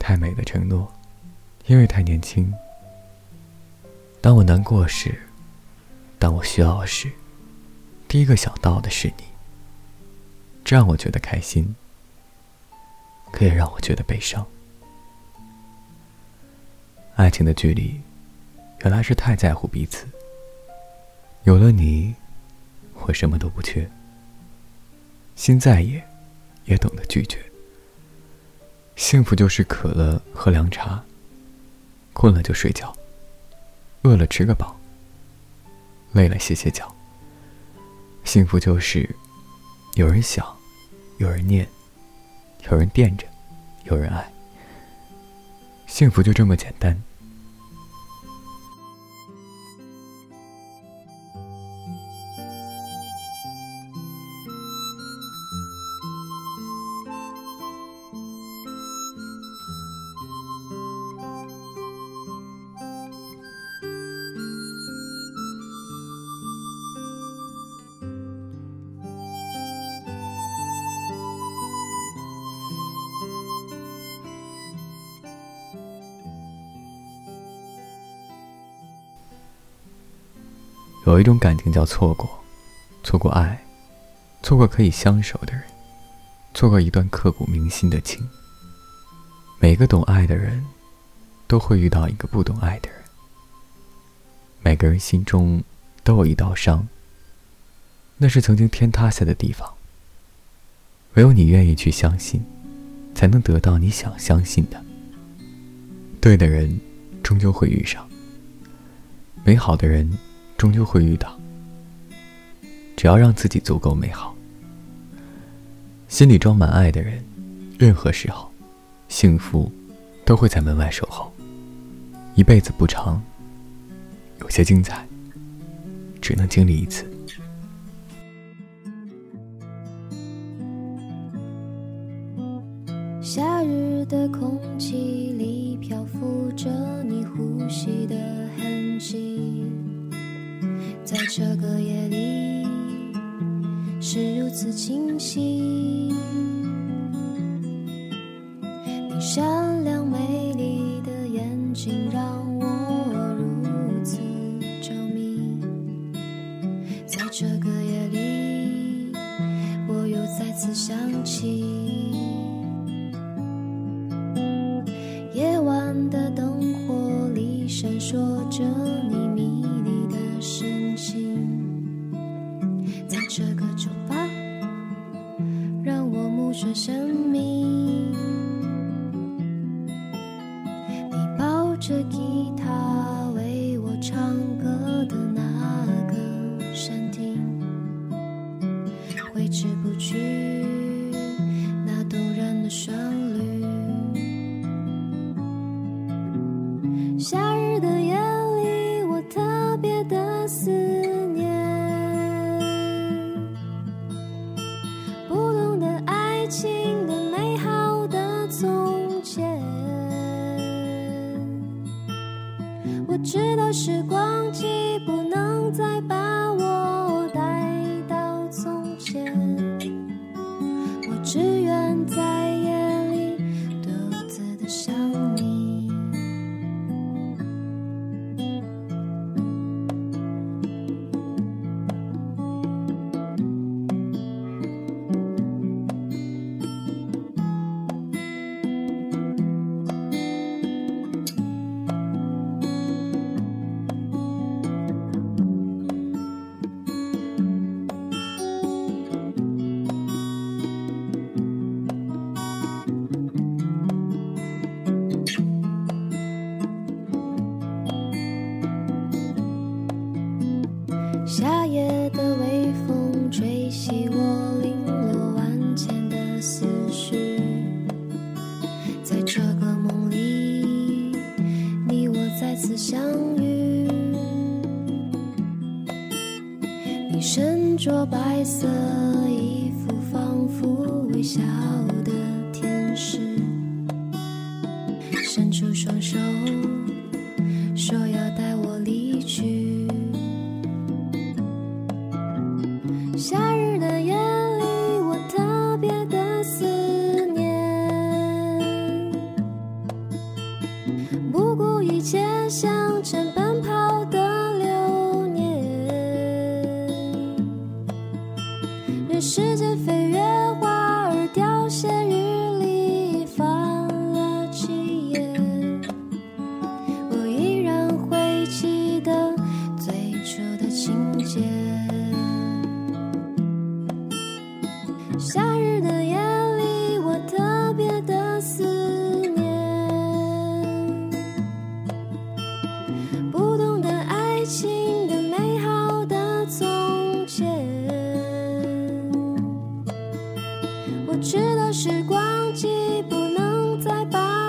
太美的承诺，因为太年轻。当我难过时，当我需要时，第一个想到的是你。这让我觉得开心，可也让我觉得悲伤。爱情的距离，原来是太在乎彼此。有了你，我什么都不缺。心再野，也懂得拒绝。幸福就是渴了喝凉茶，困了就睡觉，饿了吃个饱，累了歇歇脚。幸福就是有人想，有人念，有人惦着，有人爱。幸福就这么简单。有一种感情叫错过，错过爱，错过可以相守的人，错过一段刻骨铭心的情。每个懂爱的人，都会遇到一个不懂爱的人。每个人心中都有一道伤，那是曾经天塌下的地方。唯有你愿意去相信，才能得到你想相信的。对的人，终究会遇上；美好的人。终究会遇到。只要让自己足够美好，心里装满爱的人，任何时候，幸福都会在门外守候。一辈子不长，有些精彩，只能经历一次。夏日的空气里漂浮在这个夜里，是如此清晰。你善良美丽的眼睛让我如此着迷。在这个夜里，我又再次想起夜晚的灯火里闪烁着在这个酒吧，让我目眩神迷，你抱着吉他为我唱歌的那个山顶，挥之不去那动人的旋律。夏日的夜里，我特别的思。时光机不能再把我带到从前，我只愿在夏夜的微风吹袭我零落万千的思绪，在这个梦里，你我再次相遇。你身着白色衣服，仿佛微笑的天使，伸出双手，时间飞越花儿凋谢，雨里翻了几页，我依然会记得时光机不能再把